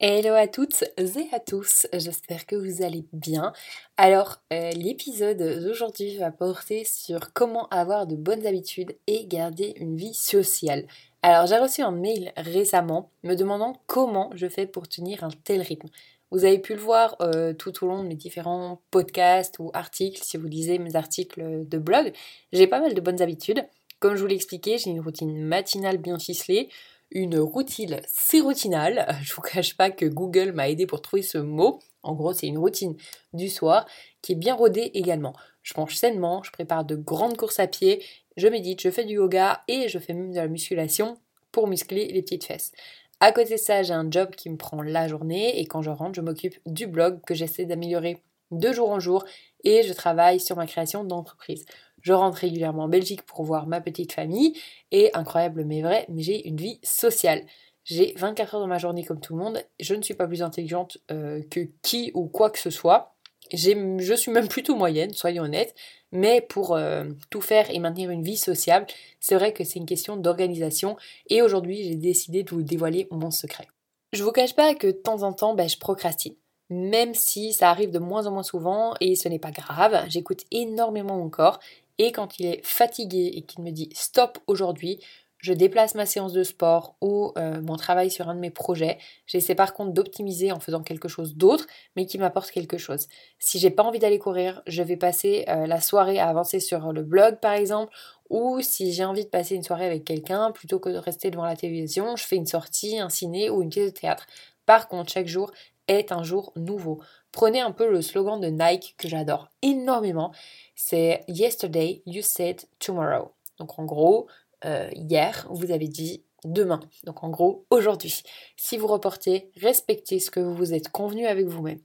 Hello à toutes et à tous, j'espère que vous allez bien. Alors, euh, l'épisode d'aujourd'hui va porter sur comment avoir de bonnes habitudes et garder une vie sociale. Alors, j'ai reçu un mail récemment me demandant comment je fais pour tenir un tel rythme. Vous avez pu le voir euh, tout au long de mes différents podcasts ou articles, si vous lisez mes articles de blog, j'ai pas mal de bonnes habitudes. Comme je vous l'ai expliqué, j'ai une routine matinale bien ficelée une routine sérotinale. Je vous cache pas que Google m'a aidé pour trouver ce mot. En gros, c'est une routine du soir qui est bien rodée également. Je mange sainement, je prépare de grandes courses à pied, je médite, je fais du yoga et je fais même de la musculation pour muscler les petites fesses. À côté de ça, j'ai un job qui me prend la journée et quand je rentre, je m'occupe du blog que j'essaie d'améliorer de jour en jour et je travaille sur ma création d'entreprise. Je rentre régulièrement en Belgique pour voir ma petite famille et incroyable mais vrai, mais j'ai une vie sociale. J'ai 24 heures dans ma journée comme tout le monde, je ne suis pas plus intelligente euh, que qui ou quoi que ce soit. Je suis même plutôt moyenne, soyons honnêtes, mais pour euh, tout faire et maintenir une vie sociable, c'est vrai que c'est une question d'organisation et aujourd'hui j'ai décidé de vous dévoiler mon secret. Je vous cache pas que de temps en temps, ben, je procrastine même si ça arrive de moins en moins souvent et ce n'est pas grave, j'écoute énormément mon corps et quand il est fatigué et qu'il me dit stop aujourd'hui, je déplace ma séance de sport ou euh, mon travail sur un de mes projets. J'essaie par contre d'optimiser en faisant quelque chose d'autre, mais qui m'apporte quelque chose. Si j'ai pas envie d'aller courir, je vais passer euh, la soirée à avancer sur le blog par exemple, ou si j'ai envie de passer une soirée avec quelqu'un, plutôt que de rester devant la télévision, je fais une sortie, un ciné ou une pièce de théâtre. Par contre, chaque jour est un jour nouveau. Prenez un peu le slogan de Nike que j'adore énormément. C'est Yesterday, you said tomorrow. Donc en gros, euh, hier, vous avez dit demain. Donc en gros, aujourd'hui. Si vous reportez, respectez ce que vous vous êtes convenu avec vous-même.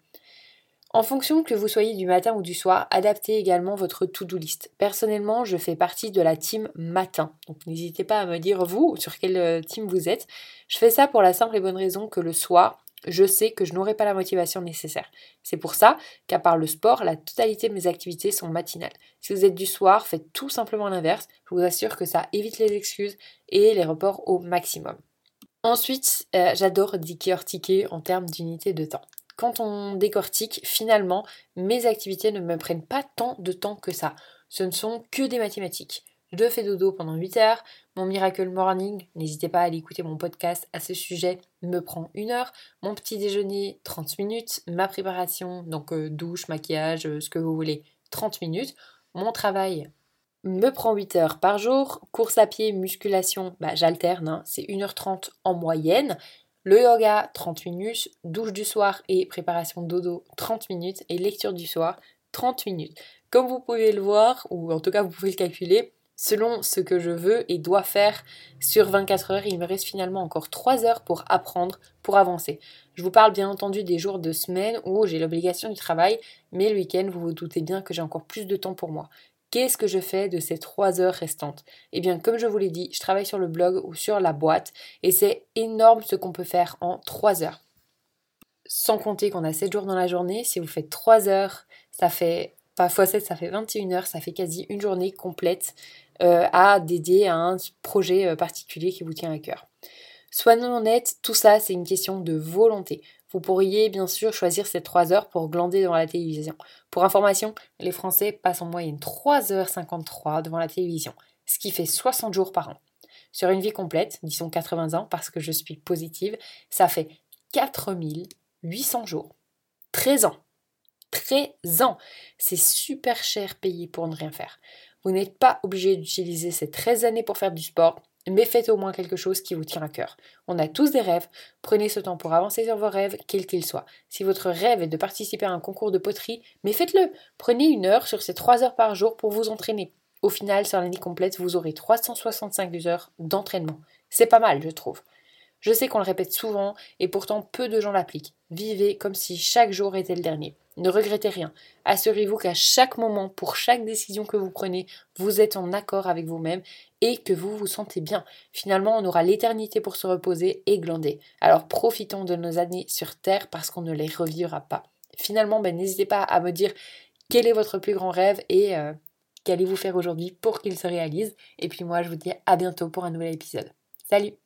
En fonction que vous soyez du matin ou du soir, adaptez également votre to-do list. Personnellement, je fais partie de la team matin. Donc n'hésitez pas à me dire vous sur quelle euh, team vous êtes. Je fais ça pour la simple et bonne raison que le soir, je sais que je n'aurai pas la motivation nécessaire. C'est pour ça qu'à part le sport, la totalité de mes activités sont matinales. Si vous êtes du soir, faites tout simplement l'inverse. Je vous assure que ça évite les excuses et les reports au maximum. Ensuite, euh, j'adore décortiquer en termes d'unité de temps. Quand on décortique, finalement, mes activités ne me prennent pas tant de temps que ça. Ce ne sont que des mathématiques. Je fais dodo pendant 8 heures. Mon Miracle Morning, n'hésitez pas à aller écouter mon podcast à ce sujet, me prend une heure. Mon petit déjeuner, 30 minutes. Ma préparation, donc euh, douche, maquillage, euh, ce que vous voulez, 30 minutes. Mon travail me prend 8 heures par jour. Course à pied, musculation, bah, j'alterne, hein. c'est 1h30 en moyenne. Le yoga, 30 minutes. Douche du soir et préparation dodo, 30 minutes. Et lecture du soir, 30 minutes. Comme vous pouvez le voir, ou en tout cas vous pouvez le calculer, selon ce que je veux et dois faire sur 24 heures. Il me reste finalement encore 3 heures pour apprendre, pour avancer. Je vous parle bien entendu des jours de semaine où j'ai l'obligation du travail, mais le week-end, vous vous doutez bien que j'ai encore plus de temps pour moi. Qu'est-ce que je fais de ces 3 heures restantes? Eh bien, comme je vous l'ai dit, je travaille sur le blog ou sur la boîte et c'est énorme ce qu'on peut faire en 3 heures. Sans compter qu'on a 7 jours dans la journée, si vous faites 3 heures, ça fait pas x 7, ça fait 21 heures, ça fait quasi une journée complète euh, à dédier à un projet euh, particulier qui vous tient à cœur. Soyons honnêtes, tout ça c'est une question de volonté. Vous pourriez bien sûr choisir ces 3 heures pour glander devant la télévision. Pour information, les Français passent en moyenne 3h53 devant la télévision, ce qui fait 60 jours par an. Sur une vie complète, disons 80 ans parce que je suis positive, ça fait 4800 jours. 13 ans. 13 ans. C'est super cher payé pour ne rien faire. Vous n'êtes pas obligé d'utiliser ces 13 années pour faire du sport, mais faites au moins quelque chose qui vous tient à cœur. On a tous des rêves, prenez ce temps pour avancer sur vos rêves, quels qu'ils soient. Si votre rêve est de participer à un concours de poterie, mais faites-le. Prenez une heure sur ces 3 heures par jour pour vous entraîner. Au final, sur l'année complète, vous aurez 365 heures d'entraînement. C'est pas mal, je trouve. Je sais qu'on le répète souvent et pourtant peu de gens l'appliquent. Vivez comme si chaque jour était le dernier. Ne regrettez rien. Assurez-vous qu'à chaque moment, pour chaque décision que vous prenez, vous êtes en accord avec vous-même et que vous vous sentez bien. Finalement, on aura l'éternité pour se reposer et glander. Alors profitons de nos années sur Terre parce qu'on ne les revivra pas. Finalement, ben, n'hésitez pas à me dire quel est votre plus grand rêve et euh, qu'allez-vous faire aujourd'hui pour qu'il se réalise. Et puis moi, je vous dis à bientôt pour un nouvel épisode. Salut